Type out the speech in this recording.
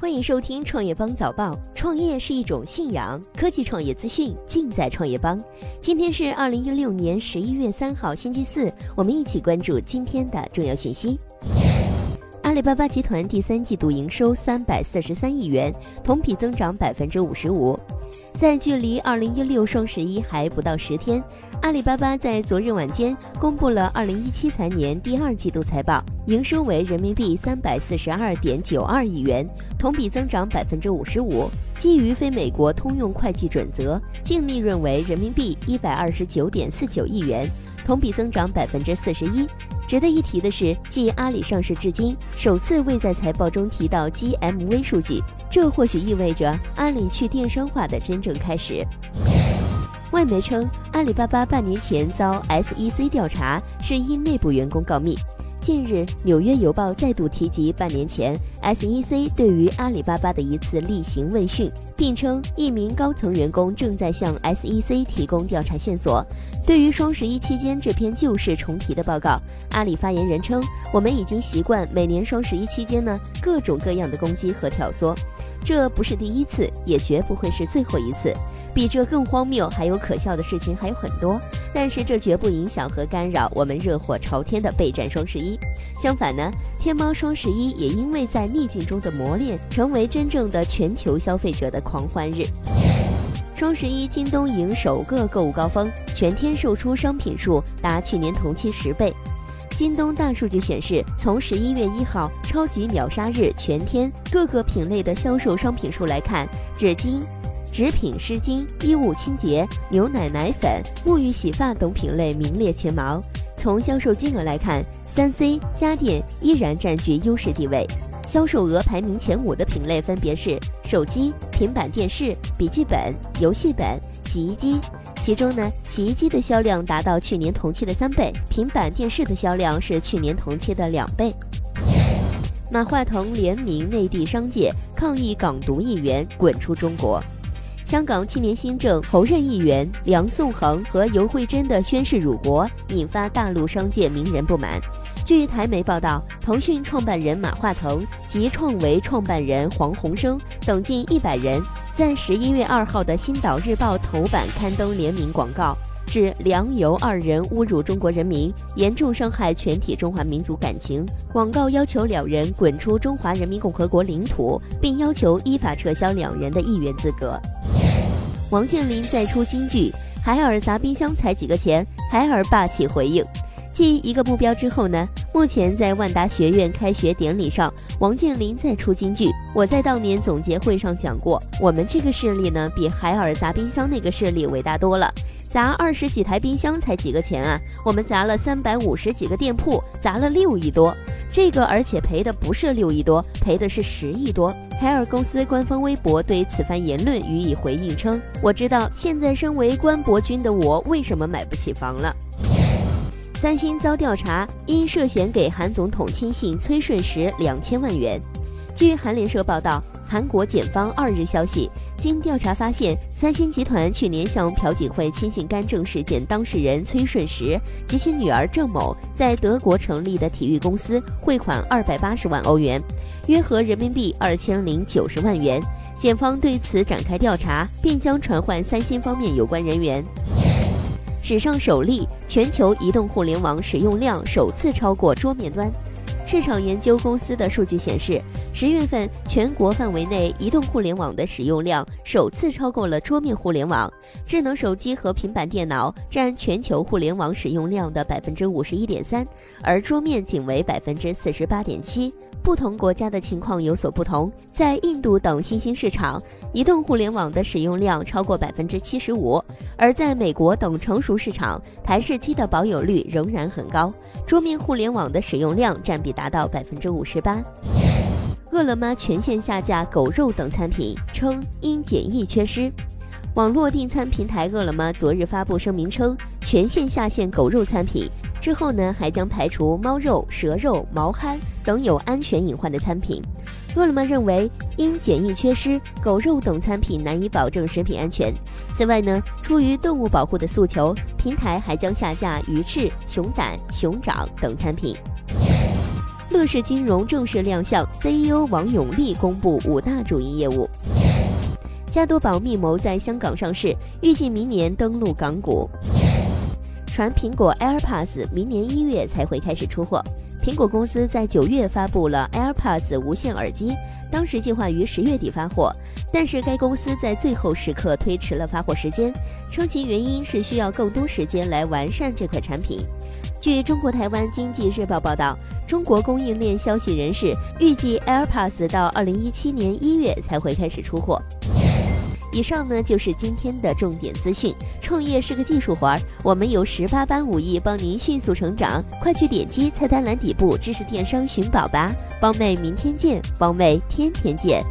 欢迎收听创业邦早报。创业是一种信仰，科技创业资讯尽在创业邦。今天是二零一六年十一月三号，星期四，我们一起关注今天的重要讯息。阿里巴巴集团第三季度营收三百四十三亿元，同比增长百分之五十五。在距离二零一六双十一还不到十天，阿里巴巴在昨日晚间公布了二零一七财年第二季度财报，营收为人民币三百四十二点九二亿元，同比增长百分之五十五。基于非美国通用会计准则，净利润为人民币一百二十九点四九亿元，同比增长百分之四十一。值得一提的是，继阿里上市至今，首次未在财报中提到 GMV 数据，这或许意味着阿里去电商化的真正开始。外媒称，阿里巴巴半年前遭 SEC 调查，是因内部员工告密。近日，《纽约邮报》再度提及半年前 SEC 对于阿里巴巴的一次例行问讯，并称一名高层员工正在向 SEC 提供调查线索。对于双十一期间这篇旧事重提的报告，阿里发言人称：“我们已经习惯每年双十一期间呢各种各样的攻击和挑唆，这不是第一次，也绝不会是最后一次。比这更荒谬还有可笑的事情还有很多。”但是这绝不影响和干扰我们热火朝天的备战双十一。相反呢，天猫双十一也因为在逆境中的磨练，成为真正的全球消费者的狂欢日。双十一，京东迎首个购物高峰，全天售出商品数达去年同期十倍。京东大数据显示，从十一月一号超级秒杀日全天各个品类的销售商品数来看，至今。纸品、湿巾、衣物清洁、牛奶、奶粉、沐浴、洗发等品类名列前茅。从销售金额来看，三 C 家电依然占据优势地位。销售额排名前五的品类分别是手机、平板电视、笔记本、游戏本、洗衣机。其中呢，洗衣机的销量达到去年同期的三倍，平板电视的销量是去年同期的两倍。马化腾联名内地商界抗议港独议员滚出中国。香港青年新政候任议员梁颂恒和尤慧珍的宣誓辱国，引发大陆商界名人不满。据台媒报道，腾讯创办人马化腾及创维创办人黄鸿升等近一百人，在十一月二号的《新岛日报》头版刊登联名广告，指梁尤二人侮辱中国人民，严重伤害全体中华民族感情。广告要求两人滚出中华人民共和国领土，并要求依法撤销两人的议员资格。王健林再出金句，海尔砸冰箱才几个钱？海尔霸气回应。继一个目标之后呢？目前在万达学院开学典礼上，王健林再出金句。我在当年总结会上讲过，我们这个势力呢，比海尔砸冰箱那个势力伟大多了。砸二十几台冰箱才几个钱啊？我们砸了三百五十几个店铺，砸了六亿多。这个而且赔的不是六亿多，赔的是十亿多。海尔公司官方微博对此番言论予以回应称：“我知道现在身为官博君的我为什么买不起房了。”三星遭调查，因涉嫌给韩总统亲信崔顺实两千万元。据韩联社报道，韩国检方二日消息，经调查发现，三星集团去年向朴槿惠亲信干政事件当事人崔顺实及其女儿郑某在德国成立的体育公司汇款二百八十万欧元。约合人民币二千零九十万元，检方对此展开调查，并将传唤三星方面有关人员。史上首例，全球移动互联网使用量首次超过桌面端。市场研究公司的数据显示，十月份全国范围内移动互联网的使用量首次超过了桌面互联网。智能手机和平板电脑占全球互联网使用量的百分之五十一点三，而桌面仅为百分之四十八点七。不同国家的情况有所不同，在印度等新兴市场，移动互联网的使用量超过百分之七十五；而在美国等成熟市场，台式机的保有率仍然很高，桌面互联网的使用量占比达到百分之五十八。饿了么全线下架狗肉等餐品，称因检疫缺失。网络订餐平台饿了么昨日发布声明称，全线下线狗肉餐品。之后呢，还将排除猫肉、蛇肉、毛蚶等有安全隐患的餐品。饿了么认为，因检疫缺失，狗肉等餐品难以保证食品安全。此外呢，出于动物保护的诉求，平台还将下架鱼翅、熊胆、熊掌等餐品。乐视金融正式亮相，CEO 王永利公布五大主营业务。加多宝密谋在香港上市，预计明年登陆港股。传苹果 AirPods 明年一月才会开始出货。苹果公司在九月发布了 AirPods 无线耳机，当时计划于十月底发货，但是该公司在最后时刻推迟了发货时间，称其原因是需要更多时间来完善这款产品。据中国台湾经济日报报道，中国供应链消息人士预计 AirPods 到二零一七年一月才会开始出货。以上呢就是今天的重点资讯。创业是个技术活儿，我们有十八般武艺帮您迅速成长，快去点击菜单栏底部知识电商寻宝吧。帮妹，明天见！帮妹，天天见！